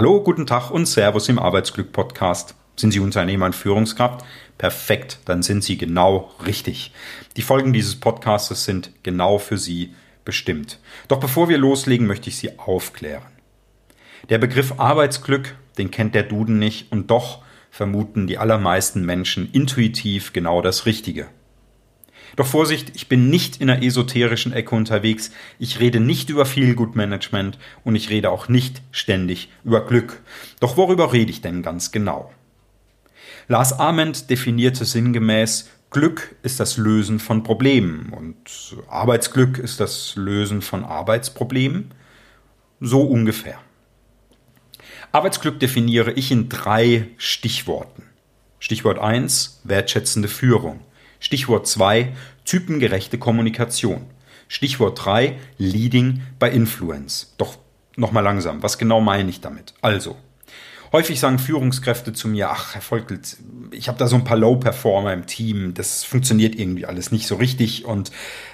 Hallo, guten Tag und Servus im Arbeitsglück Podcast. Sind Sie Unternehmer und Führungskraft? Perfekt, dann sind Sie genau richtig. Die Folgen dieses Podcasts sind genau für Sie bestimmt. Doch bevor wir loslegen, möchte ich Sie aufklären. Der Begriff Arbeitsglück, den kennt der Duden nicht und doch vermuten die allermeisten Menschen intuitiv genau das Richtige. Doch Vorsicht, ich bin nicht in der esoterischen Ecke unterwegs, ich rede nicht über Feelgood-Management und ich rede auch nicht ständig über Glück. Doch worüber rede ich denn ganz genau? Lars Ament definierte sinngemäß, Glück ist das Lösen von Problemen und Arbeitsglück ist das Lösen von Arbeitsproblemen. So ungefähr. Arbeitsglück definiere ich in drei Stichworten. Stichwort 1, wertschätzende Führung. Stichwort 2, typengerechte Kommunikation. Stichwort 3, Leading by Influence. Doch nochmal langsam, was genau meine ich damit? Also, häufig sagen Führungskräfte zu mir, ach, Herr Volkelt, ich habe da so ein paar Low-Performer im Team, das funktioniert irgendwie alles nicht so richtig und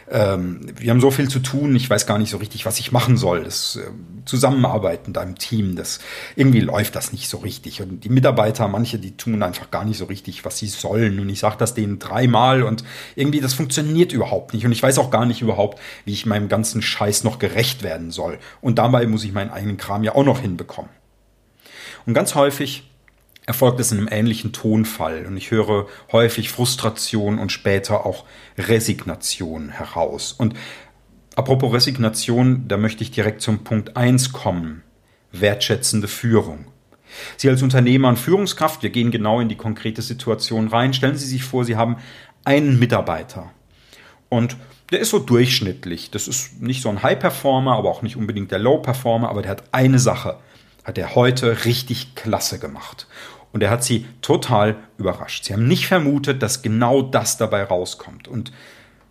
ähm, wir haben so viel zu tun, ich weiß gar nicht so richtig, was ich machen soll. Das äh, Zusammenarbeiten da im Team, das irgendwie läuft das nicht so richtig. Und die Mitarbeiter, manche, die tun einfach gar nicht so richtig, was sie sollen. Und ich sage das denen dreimal und irgendwie das funktioniert überhaupt nicht. Und ich weiß auch gar nicht überhaupt, wie ich meinem ganzen Scheiß noch gerecht werden soll. Und dabei muss ich meinen eigenen Kram ja auch noch hinbekommen. Und ganz häufig erfolgt es in einem ähnlichen Tonfall und ich höre häufig Frustration und später auch Resignation heraus. Und apropos Resignation, da möchte ich direkt zum Punkt eins kommen. Wertschätzende Führung. Sie als Unternehmer und Führungskraft, wir gehen genau in die konkrete Situation rein. Stellen Sie sich vor, Sie haben einen Mitarbeiter und der ist so durchschnittlich. Das ist nicht so ein High-Performer, aber auch nicht unbedingt der Low-Performer, aber der hat eine Sache, hat er heute richtig klasse gemacht und er hat sie total überrascht. Sie haben nicht vermutet, dass genau das dabei rauskommt. Und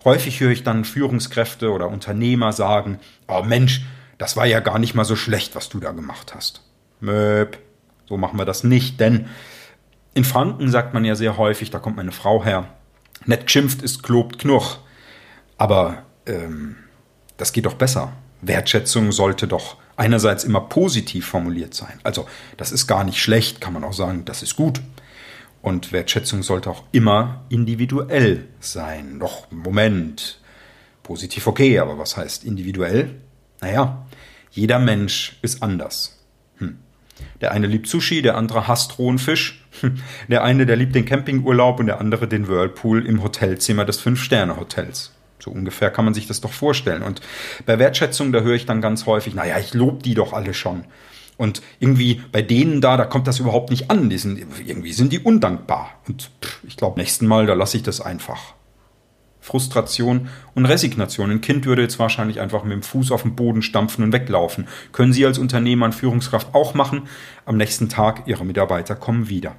häufig höre ich dann Führungskräfte oder Unternehmer sagen, oh Mensch, das war ja gar nicht mal so schlecht, was du da gemacht hast. Möp, so machen wir das nicht, denn in Franken sagt man ja sehr häufig, da kommt meine Frau her, nett geschimpft ist klobt knurch. Aber ähm, das geht doch besser. Wertschätzung sollte doch einerseits immer positiv formuliert sein. Also das ist gar nicht schlecht, kann man auch sagen, das ist gut. Und Wertschätzung sollte auch immer individuell sein. Doch, Moment, positiv okay, aber was heißt individuell? Naja, jeder Mensch ist anders. Hm. Der eine liebt Sushi, der andere hasst rohen Fisch. Hm. Der eine, der liebt den Campingurlaub und der andere den Whirlpool im Hotelzimmer des Fünf-Sterne-Hotels. So ungefähr kann man sich das doch vorstellen. Und bei Wertschätzung, da höre ich dann ganz häufig, naja, ich lobe die doch alle schon. Und irgendwie bei denen da, da kommt das überhaupt nicht an. Die sind, irgendwie sind die undankbar. Und pff, ich glaube, nächsten Mal, da lasse ich das einfach. Frustration und Resignation. Ein Kind würde jetzt wahrscheinlich einfach mit dem Fuß auf den Boden stampfen und weglaufen. Können Sie als Unternehmer und Führungskraft auch machen. Am nächsten Tag Ihre Mitarbeiter kommen wieder.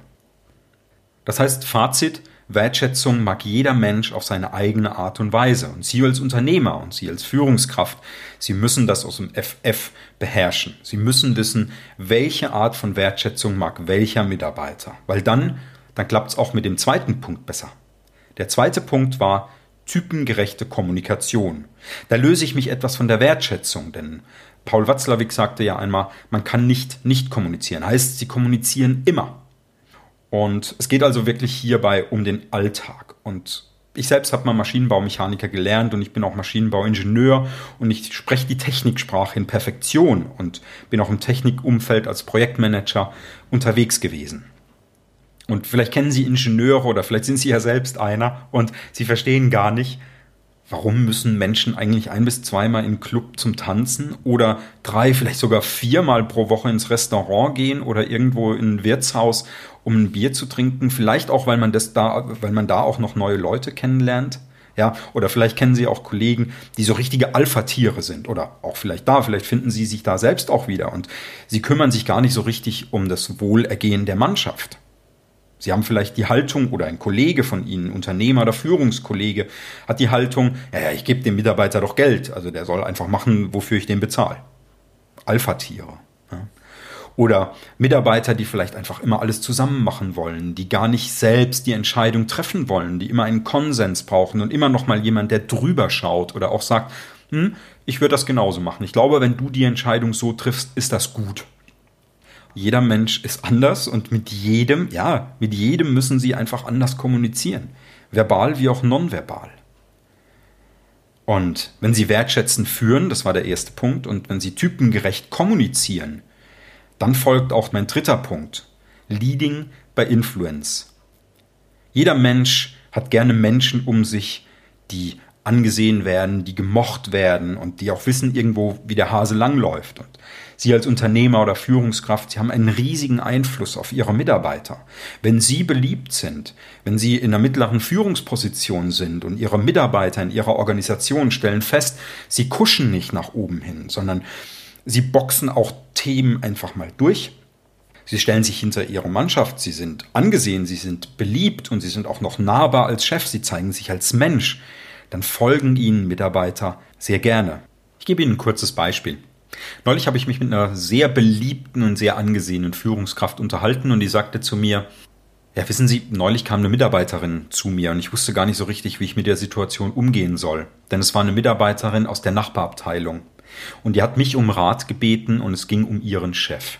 Das heißt, Fazit, Wertschätzung mag jeder Mensch auf seine eigene Art und Weise. Und Sie als Unternehmer und Sie als Führungskraft, Sie müssen das aus dem FF beherrschen. Sie müssen wissen, welche Art von Wertschätzung mag welcher Mitarbeiter. Weil dann, dann klappt es auch mit dem zweiten Punkt besser. Der zweite Punkt war typengerechte Kommunikation. Da löse ich mich etwas von der Wertschätzung, denn Paul Watzlawick sagte ja einmal, man kann nicht nicht kommunizieren. Heißt, Sie kommunizieren immer. Und es geht also wirklich hierbei um den Alltag. Und ich selbst habe mal Maschinenbaumechaniker gelernt und ich bin auch Maschinenbauingenieur und ich spreche die Techniksprache in Perfektion und bin auch im Technikumfeld als Projektmanager unterwegs gewesen. Und vielleicht kennen Sie Ingenieure oder vielleicht sind Sie ja selbst einer und Sie verstehen gar nicht, warum müssen Menschen eigentlich ein bis zweimal im Club zum Tanzen oder drei, vielleicht sogar viermal pro Woche ins Restaurant gehen oder irgendwo in ein Wirtshaus, um ein Bier zu trinken? Vielleicht auch, weil man das da, weil man da auch noch neue Leute kennenlernt. Ja, oder vielleicht kennen Sie auch Kollegen, die so richtige Alpha-Tiere sind. Oder auch vielleicht da, vielleicht finden Sie sich da selbst auch wieder. Und Sie kümmern sich gar nicht so richtig um das Wohlergehen der Mannschaft. Sie haben vielleicht die Haltung oder ein Kollege von Ihnen, Unternehmer oder Führungskollege, hat die Haltung, ja, ja, ich gebe dem Mitarbeiter doch Geld, also der soll einfach machen, wofür ich den bezahle. Alpha-Tiere. Ja. Oder Mitarbeiter, die vielleicht einfach immer alles zusammen machen wollen, die gar nicht selbst die Entscheidung treffen wollen, die immer einen Konsens brauchen und immer noch mal jemand, der drüber schaut oder auch sagt, hm, ich würde das genauso machen. Ich glaube, wenn du die Entscheidung so triffst, ist das gut. Jeder Mensch ist anders und mit jedem, ja, mit jedem müssen Sie einfach anders kommunizieren. Verbal wie auch nonverbal. Und wenn Sie wertschätzend führen, das war der erste Punkt, und wenn Sie typengerecht kommunizieren, dann folgt auch mein dritter Punkt. Leading by Influence. Jeder Mensch hat gerne Menschen um sich, die angesehen werden, die gemocht werden und die auch wissen irgendwo, wie der Hase langläuft. Und Sie als Unternehmer oder Führungskraft, Sie haben einen riesigen Einfluss auf Ihre Mitarbeiter. Wenn Sie beliebt sind, wenn Sie in einer mittleren Führungsposition sind und Ihre Mitarbeiter in Ihrer Organisation stellen fest, Sie kuschen nicht nach oben hin, sondern Sie boxen auch Themen einfach mal durch. Sie stellen sich hinter ihre Mannschaft, sie sind angesehen, sie sind beliebt und sie sind auch noch nahbar als Chef, sie zeigen sich als Mensch. Dann folgen ihnen Mitarbeiter sehr gerne. Ich gebe Ihnen ein kurzes Beispiel. Neulich habe ich mich mit einer sehr beliebten und sehr angesehenen Führungskraft unterhalten und die sagte zu mir, ja, wissen Sie, neulich kam eine Mitarbeiterin zu mir und ich wusste gar nicht so richtig, wie ich mit der Situation umgehen soll. Denn es war eine Mitarbeiterin aus der Nachbarabteilung. Und die hat mich um Rat gebeten und es ging um ihren Chef.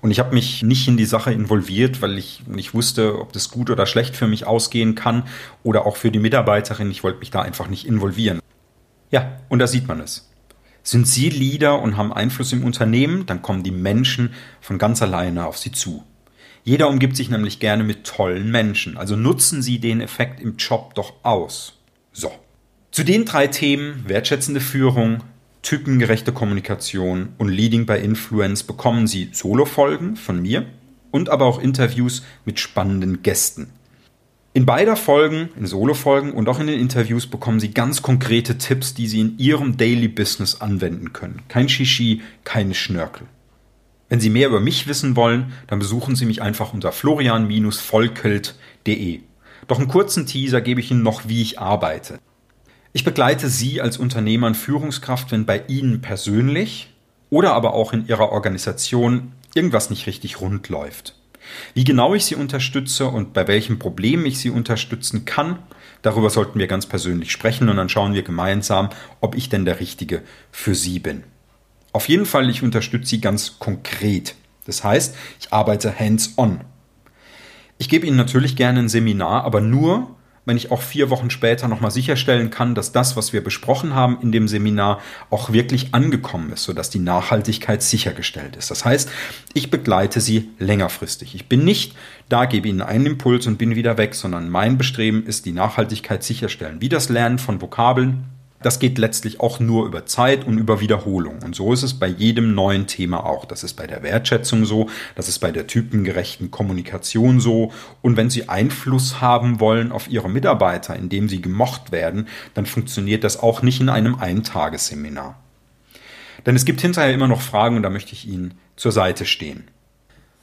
Und ich habe mich nicht in die Sache involviert, weil ich nicht wusste, ob das gut oder schlecht für mich ausgehen kann oder auch für die Mitarbeiterin. Ich wollte mich da einfach nicht involvieren. Ja, und da sieht man es. Sind Sie Leader und haben Einfluss im Unternehmen, dann kommen die Menschen von ganz alleine auf Sie zu. Jeder umgibt sich nämlich gerne mit tollen Menschen, also nutzen Sie den Effekt im Job doch aus. So. Zu den drei Themen wertschätzende Führung, typengerechte Kommunikation und Leading by Influence bekommen Sie Solo-Folgen von mir und aber auch Interviews mit spannenden Gästen. In beider Folgen, in Solo-Folgen und auch in den Interviews bekommen Sie ganz konkrete Tipps, die Sie in Ihrem Daily Business anwenden können. Kein Shishi, keine Schnörkel. Wenn Sie mehr über mich wissen wollen, dann besuchen Sie mich einfach unter florian-volkelt.de. Doch einen kurzen Teaser gebe ich Ihnen noch, wie ich arbeite. Ich begleite Sie als Unternehmer und Führungskraft, wenn bei Ihnen persönlich oder aber auch in Ihrer Organisation irgendwas nicht richtig rund läuft. Wie genau ich Sie unterstütze und bei welchen Problemen ich Sie unterstützen kann, darüber sollten wir ganz persönlich sprechen und dann schauen wir gemeinsam, ob ich denn der Richtige für Sie bin. Auf jeden Fall, ich unterstütze Sie ganz konkret. Das heißt, ich arbeite hands-on. Ich gebe Ihnen natürlich gerne ein Seminar, aber nur, wenn ich auch vier Wochen später nochmal sicherstellen kann, dass das, was wir besprochen haben in dem Seminar, auch wirklich angekommen ist, sodass die Nachhaltigkeit sichergestellt ist. Das heißt, ich begleite Sie längerfristig. Ich bin nicht da, gebe Ihnen einen Impuls und bin wieder weg, sondern mein Bestreben ist, die Nachhaltigkeit sicherstellen. Wie das Lernen von Vokabeln, das geht letztlich auch nur über Zeit und über Wiederholung. Und so ist es bei jedem neuen Thema auch. Das ist bei der Wertschätzung so, das ist bei der typengerechten Kommunikation so. Und wenn Sie Einfluss haben wollen auf Ihre Mitarbeiter, indem sie gemocht werden, dann funktioniert das auch nicht in einem Eintagesseminar. Denn es gibt hinterher immer noch Fragen und da möchte ich Ihnen zur Seite stehen.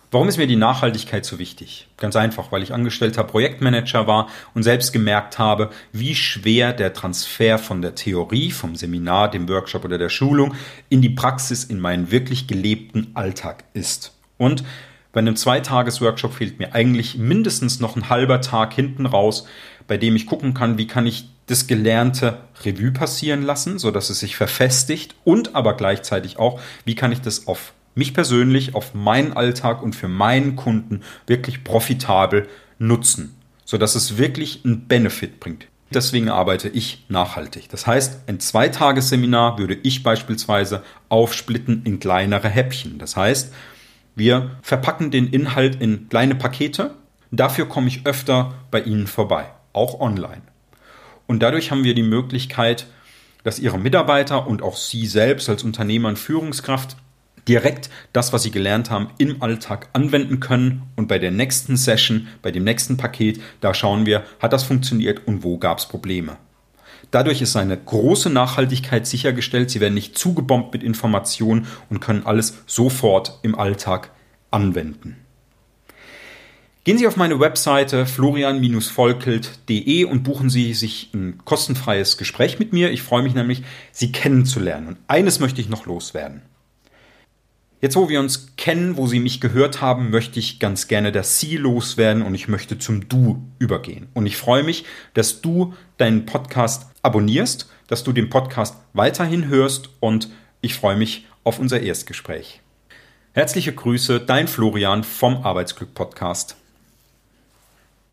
Warum ist mir die Nachhaltigkeit so wichtig? Ganz einfach, weil ich angestellter Projektmanager war und selbst gemerkt habe, wie schwer der Transfer von der Theorie, vom Seminar, dem Workshop oder der Schulung in die Praxis, in meinen wirklich gelebten Alltag ist. Und bei einem Zweitages-Workshop fehlt mir eigentlich mindestens noch ein halber Tag hinten raus, bei dem ich gucken kann, wie kann ich das Gelernte Revue passieren lassen, so dass es sich verfestigt und aber gleichzeitig auch, wie kann ich das auf mich persönlich auf meinen Alltag und für meinen Kunden wirklich profitabel nutzen, sodass es wirklich einen Benefit bringt. Deswegen arbeite ich nachhaltig. Das heißt, ein Zweitagesseminar würde ich beispielsweise aufsplitten in kleinere Häppchen. Das heißt, wir verpacken den Inhalt in kleine Pakete. Dafür komme ich öfter bei Ihnen vorbei, auch online. Und dadurch haben wir die Möglichkeit, dass Ihre Mitarbeiter und auch Sie selbst als Unternehmer und Führungskraft direkt das, was sie gelernt haben, im Alltag anwenden können. Und bei der nächsten Session, bei dem nächsten Paket, da schauen wir, hat das funktioniert und wo gab es Probleme. Dadurch ist eine große Nachhaltigkeit sichergestellt. Sie werden nicht zugebombt mit Informationen und können alles sofort im Alltag anwenden. Gehen Sie auf meine Webseite florian-volkelt.de und buchen Sie sich ein kostenfreies Gespräch mit mir. Ich freue mich nämlich, Sie kennenzulernen. Und eines möchte ich noch loswerden. Jetzt, wo wir uns kennen, wo Sie mich gehört haben, möchte ich ganz gerne das Sie loswerden und ich möchte zum Du übergehen. Und ich freue mich, dass du deinen Podcast abonnierst, dass du den Podcast weiterhin hörst und ich freue mich auf unser Erstgespräch. Herzliche Grüße, dein Florian vom Arbeitsglück Podcast.